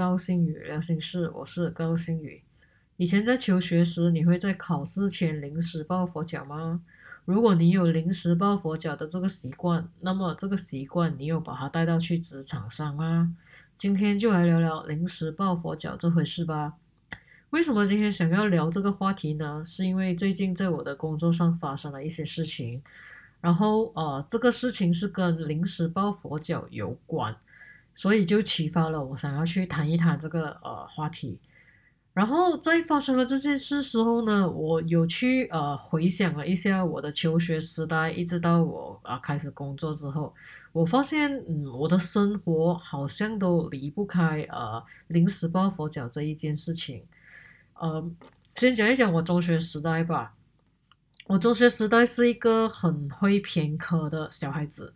高星宇聊心事，我是高星宇。以前在求学时，你会在考试前临时抱佛脚吗？如果你有临时抱佛脚的这个习惯，那么这个习惯你有把它带到去职场上吗？今天就来聊聊临时抱佛脚这回事吧。为什么今天想要聊这个话题呢？是因为最近在我的工作上发生了一些事情，然后呃，这个事情是跟临时抱佛脚有关。所以就启发了我，想要去谈一谈这个呃话题。然后在发生了这件事时候呢，我有去呃回想了一下我的求学时代，一直到我啊开始工作之后，我发现嗯我的生活好像都离不开呃临时抱佛脚这一件事情。呃，先讲一讲我中学时代吧。我中学时代是一个很会偏科的小孩子。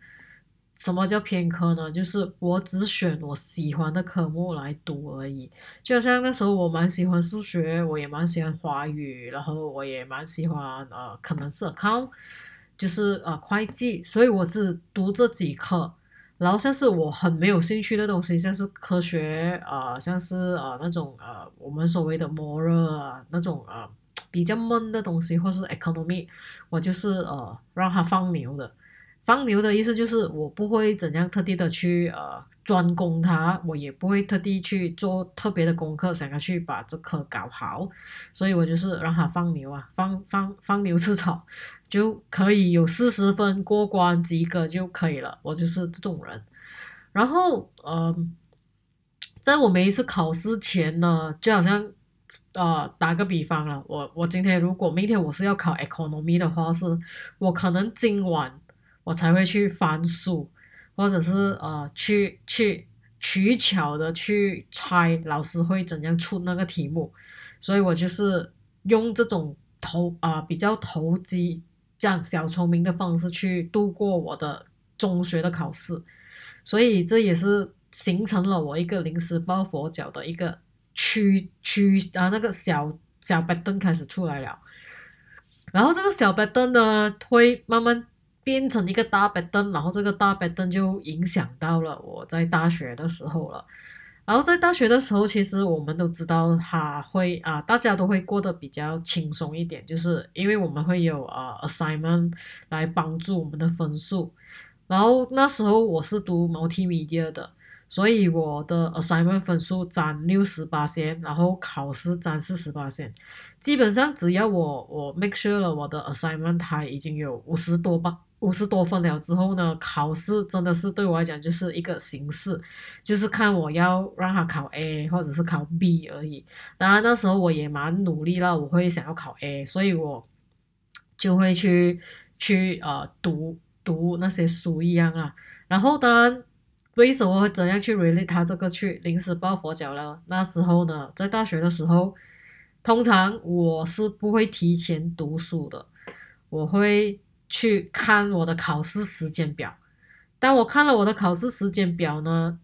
什么叫偏科呢？就是我只选我喜欢的科目来读而已。就好像那时候我蛮喜欢数学，我也蛮喜欢华语，然后我也蛮喜欢呃，可能是 account，就是呃会计，所以我只读这几科。然后像是我很没有兴趣的东西，像是科学啊，像是呃那种呃我们所谓的 moral 啊那种呃比较闷的东西，或是 economy，我就是呃让它放牛的。放牛的意思就是我不会怎样特地的去呃专攻它，我也不会特地去做特别的功课，想要去把这科搞好，所以我就是让它放牛啊，放放放牛吃草，就可以有四十分过关及格就可以了，我就是这种人。然后呃，在我每一次考试前呢，就好像呃打个比方了，我我今天如果明天我是要考 economy 的话，是我可能今晚。我才会去翻书，或者是呃去去取巧的去猜老师会怎样出那个题目，所以我就是用这种投啊比较投机这样小聪明的方式去度过我的中学的考试，所以这也是形成了我一个临时抱佛脚的一个区区啊那个小小白灯开始出来了，然后这个小白灯呢会慢慢。变成一个大白灯，然后这个大白灯就影响到了我在大学的时候了。然后在大学的时候，其实我们都知道，他会啊，大家都会过得比较轻松一点，就是因为我们会有啊 assignment 来帮助我们的分数。然后那时候我是读 multimedia 的，所以我的 assignment 分数占六十八线，然后考试占四十八线。基本上只要我我 make sure 了我的 assignment 它已经有五十多吧。五十多分了之后呢，考试真的是对我来讲就是一个形式，就是看我要让他考 A 或者是考 B 而已。当然那时候我也蛮努力了，我会想要考 A，所以我就会去去呃读读那些书一样啊。然后当然为什么会怎样去 relate 他这个去临时抱佛脚呢？那时候呢，在大学的时候，通常我是不会提前读书的，我会。去看我的考试时间表。当我看了我的考试时间表呢，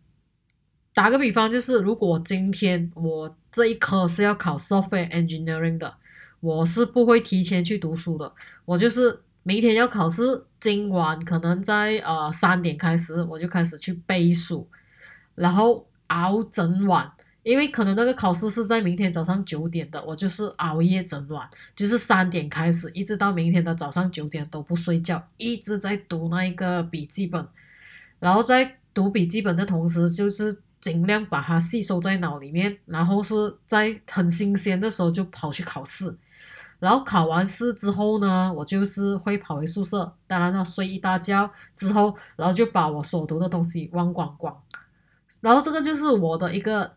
打个比方，就是如果今天我这一科是要考 software engineering 的，我是不会提前去读书的。我就是明天要考试，今晚可能在呃三点开始，我就开始去背书，然后熬整晚。因为可能那个考试是在明天早上九点的，我就是熬夜整晚，就是三点开始，一直到明天的早上九点都不睡觉，一直在读那一个笔记本，然后在读笔记本的同时，就是尽量把它吸收在脑里面，然后是在很新鲜的时候就跑去考试，然后考完试之后呢，我就是会跑回宿舍，当然了，睡一大觉之后，然后就把我所读的东西忘光光，然后这个就是我的一个。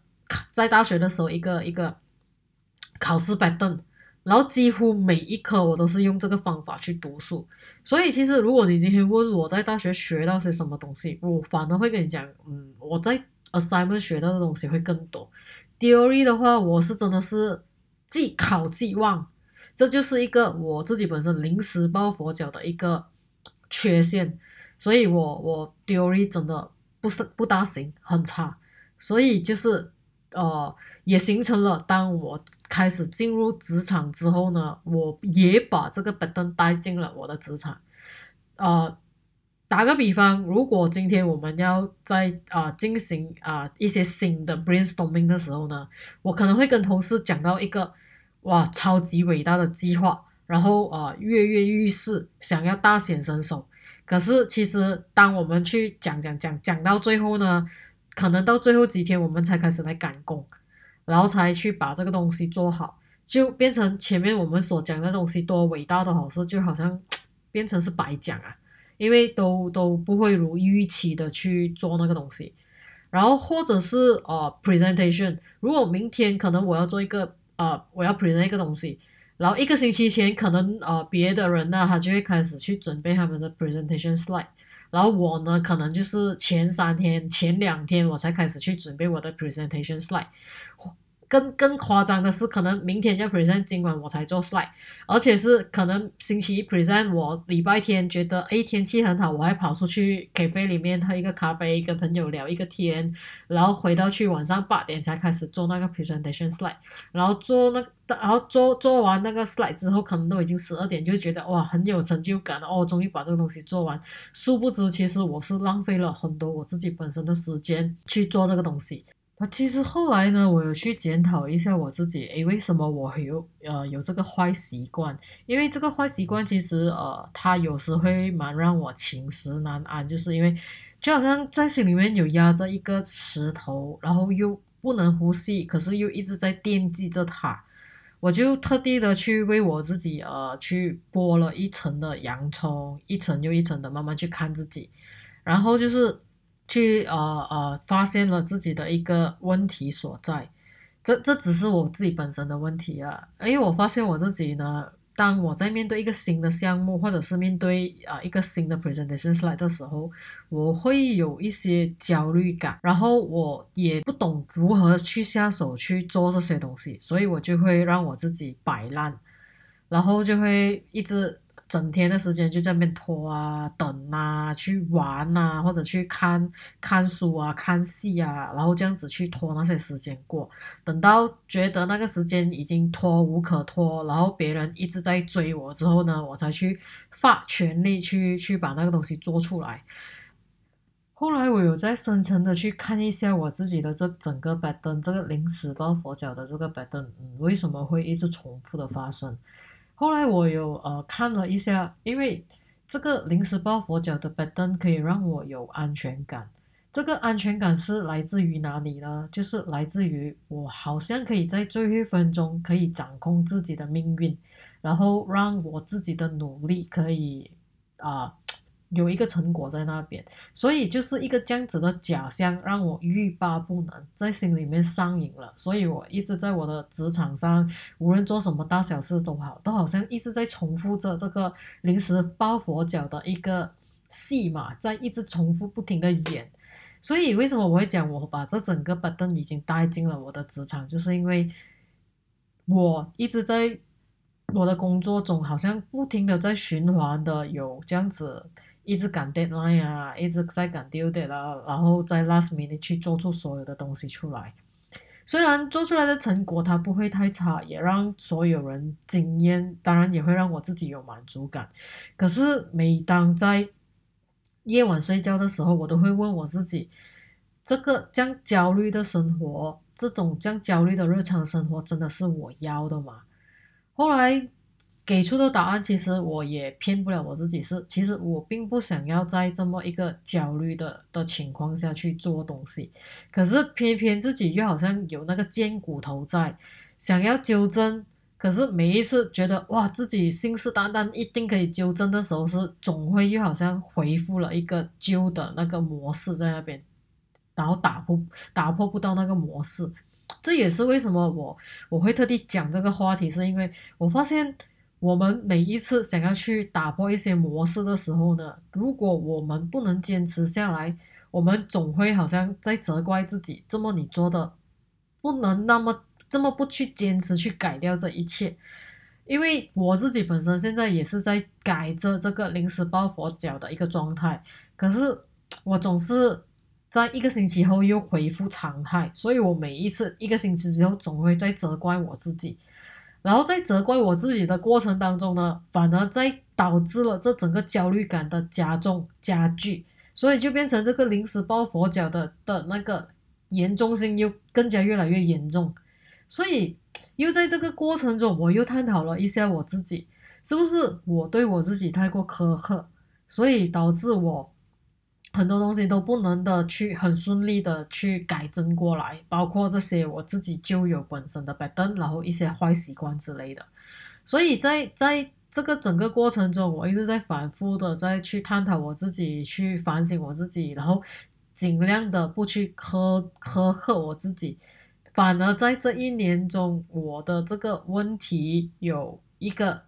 在大学的时候，一个一个考试板凳，然后几乎每一科我都是用这个方法去读书。所以其实如果你今天问我在大学学到些什么东西，我反而会跟你讲，嗯，我在 assignment 学到的东西会更多。theory 的话，我是真的是既考既忘，这就是一个我自己本身临时抱佛脚的一个缺陷。所以我我 theory 真的不是不大行，很差。所以就是。呃，也形成了。当我开始进入职场之后呢，我也把这个本灯带进了我的职场。呃，打个比方，如果今天我们要在啊进行啊一些新的 brainstorming 的时候呢，我可能会跟同事讲到一个哇超级伟大的计划，然后啊跃跃欲试，想要大显身手。可是其实当我们去讲讲讲讲到最后呢，可能到最后几天我们才开始来赶工，然后才去把这个东西做好，就变成前面我们所讲的东西多伟大的好事，就好像变成是白讲啊。因为都都不会如预期的去做那个东西，然后或者是呃 presentation，如果明天可能我要做一个呃我要 present 一个东西，然后一个星期前可能呃别的人呢他就会开始去准备他们的 presentation slide，然后我呢可能就是前三天前两天我才开始去准备我的 presentation slide。更更夸张的是，可能明天要 present，今晚我才做 slide，而且是可能星期一 present，我礼拜天觉得哎天气很好，我还跑出去 cafe 里面喝一个咖啡，跟朋友聊一个天，然后回到去晚上八点才开始做那个 presentation slide，然后做那然后做做完那个 slide 之后，可能都已经十二点，就觉得哇很有成就感哦，终于把这个东西做完。殊不知，其实我是浪费了很多我自己本身的时间去做这个东西。那其实后来呢，我有去检讨一下我自己，诶，为什么我有呃有这个坏习惯？因为这个坏习惯其实呃，它有时会蛮让我寝食难安，就是因为就好像在心里面有压着一个石头，然后又不能呼吸，可是又一直在惦记着它。我就特地的去为我自己呃去剥了一层的洋葱，一层又一层的慢慢去看自己，然后就是。去呃呃，发现了自己的一个问题所在，这这只是我自己本身的问题啊，因为我发现我自己呢，当我在面对一个新的项目，或者是面对啊一个新的 presentation slide 的时候，我会有一些焦虑感，然后我也不懂如何去下手去做这些东西，所以我就会让我自己摆烂，然后就会一直。整天的时间就在那边拖啊、等啊、去玩啊，或者去看看书啊、看戏啊，然后这样子去拖那些时间过。等到觉得那个时间已经拖无可拖，然后别人一直在追我之后呢，我才去发全力去去把那个东西做出来。后来我有在深层的去看一下我自己的这整个摆灯，这个临时抱佛脚的这个摆灯，为什么会一直重复的发生？后来我有呃看了一下，因为这个临时抱佛脚的 button 可以让我有安全感。这个安全感是来自于哪里呢？就是来自于我好像可以在最后一分钟可以掌控自己的命运，然后让我自己的努力可以啊。有一个成果在那边，所以就是一个这样子的假象，让我欲罢不能，在心里面上瘾了。所以我一直在我的职场上，无论做什么大小事都好，都好像一直在重复着这个临时抱佛脚的一个戏码，在一直重复不停的演。所以为什么我会讲我把这整个板凳已经带进了我的职场，就是因为我一直在我的工作中，好像不停的在循环的有这样子。一直赶 deadline 啊，一直在赶 due date 啊，然后在 last minute 去做出所有的东西出来。虽然做出来的成果它不会太差，也让所有人惊艳，当然也会让我自己有满足感。可是每当在夜晚睡觉的时候，我都会问我自己：这个这样焦虑的生活，这种这样焦虑的日常生活，真的是我要的吗？后来。给出的答案其实我也骗不了我自己，是其实我并不想要在这么一个焦虑的的情况下去做东西，可是偏偏自己又好像有那个尖骨头在，想要纠正，可是每一次觉得哇自己信誓旦旦一定可以纠正的时候，是总会又好像回复了一个旧的那个模式在那边，然后打破打破不到那个模式，这也是为什么我我会特地讲这个话题，是因为我发现。我们每一次想要去打破一些模式的时候呢，如果我们不能坚持下来，我们总会好像在责怪自己，这么你做的不能那么这么不去坚持去改掉这一切。因为我自己本身现在也是在改着这个临时抱佛脚的一个状态，可是我总是在一个星期后又恢复常态，所以我每一次一个星期之后总会在责怪我自己。然后在责怪我自己的过程当中呢，反而在导致了这整个焦虑感的加重加剧，所以就变成这个临时抱佛脚的的那个严重性又更加越来越严重，所以又在这个过程中，我又探讨了一下我自己是不是我对我自己太过苛刻，所以导致我。很多东西都不能的去很顺利的去改正过来，包括这些我自己就有本身的 pattern，然后一些坏习惯之类的。所以在在这个整个过程中，我一直在反复的在去探讨我自己，去反省我自己，然后尽量的不去苛苛刻我自己。反而在这一年中，我的这个问题有一个。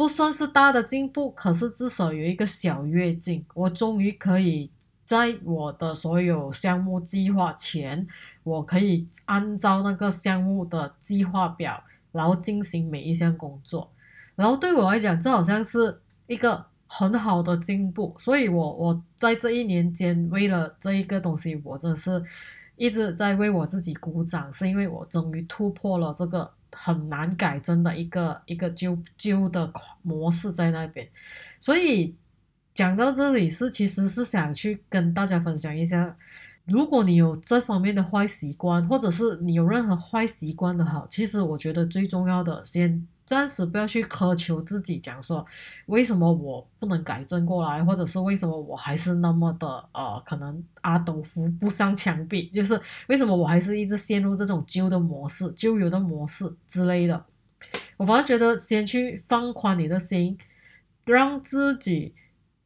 不算是大的进步，可是至少有一个小跃进。我终于可以在我的所有项目计划前，我可以按照那个项目的计划表，然后进行每一项工作。然后对我来讲，这好像是一个很好的进步。所以，我我在这一年间，为了这一个东西，我真的是一直在为我自己鼓掌，是因为我终于突破了这个。很难改正的一个一个旧旧的模式在那边，所以讲到这里是其实是想去跟大家分享一下，如果你有这方面的坏习惯，或者是你有任何坏习惯的好，其实我觉得最重要的先。暂时不要去苛求自己，讲说为什么我不能改正过来，或者是为什么我还是那么的呃，可能阿斗扶不上墙壁，就是为什么我还是一直陷入这种旧的模式、旧有的模式之类的。我反而觉得先去放宽你的心，让自己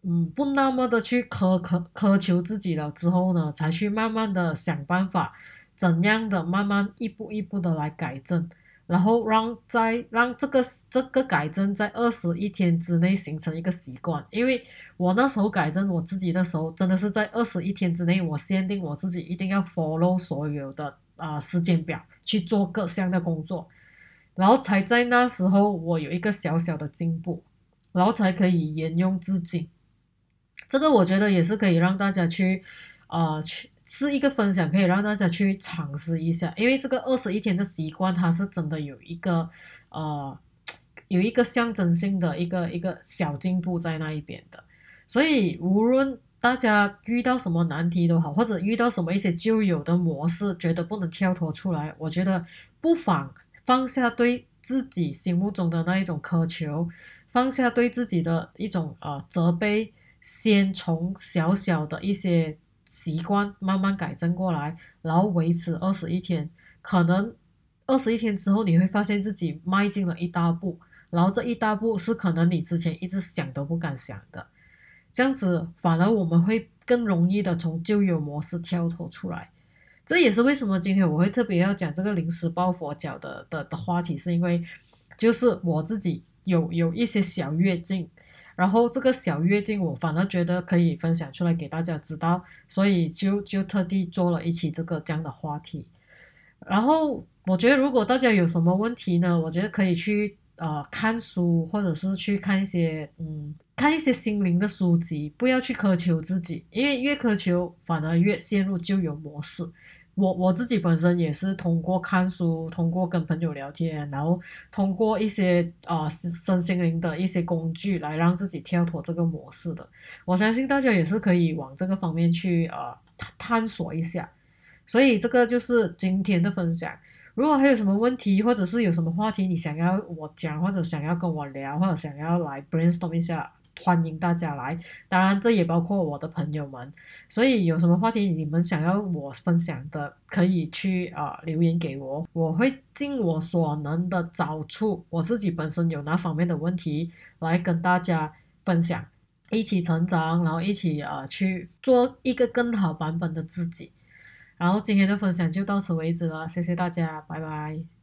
嗯不那么的去苛苛苛求自己了之后呢，才去慢慢的想办法，怎样的慢慢一步一步的来改正。然后让在让这个这个改正在二十一天之内形成一个习惯，因为我那时候改正我自己的时候，真的是在二十一天之内，我限定我自己一定要 follow 所有的啊时间表去做各项的工作，然后才在那时候我有一个小小的进步，然后才可以沿用至今。这个我觉得也是可以让大家去啊去。是一个分享，可以让大家去尝试一下，因为这个二十一天的习惯，它是真的有一个呃，有一个象征性的一个一个小进步在那一边的。所以无论大家遇到什么难题都好，或者遇到什么一些旧有的模式，觉得不能跳脱出来，我觉得不妨放下对自己心目中的那一种苛求，放下对自己的一种呃责备，先从小小的一些。习惯慢慢改正过来，然后维持二十一天，可能二十一天之后你会发现自己迈进了一大步，然后这一大步是可能你之前一直想都不敢想的，这样子反而我们会更容易的从旧有模式跳脱出来。这也是为什么今天我会特别要讲这个临时抱佛脚的的的话题，是因为就是我自己有有一些小跃进。然后这个小跃进，我反而觉得可以分享出来给大家知道，所以就就特地做了一期这个这样的话题。然后我觉得，如果大家有什么问题呢，我觉得可以去呃看书，或者是去看一些嗯看一些心灵的书籍，不要去苛求自己，因为越苛求反而越陷入旧有模式。我我自己本身也是通过看书，通过跟朋友聊天，然后通过一些啊身心灵的一些工具来让自己跳脱这个模式的。我相信大家也是可以往这个方面去呃探索一下。所以这个就是今天的分享。如果还有什么问题，或者是有什么话题你想要我讲，或者想要跟我聊，或者想要来 brainstorm 一下。欢迎大家来，当然这也包括我的朋友们，所以有什么话题你们想要我分享的，可以去啊留言给我，我会尽我所能的找出我自己本身有哪方面的问题来跟大家分享，一起成长，然后一起啊去做一个更好版本的自己。然后今天的分享就到此为止了，谢谢大家，拜拜。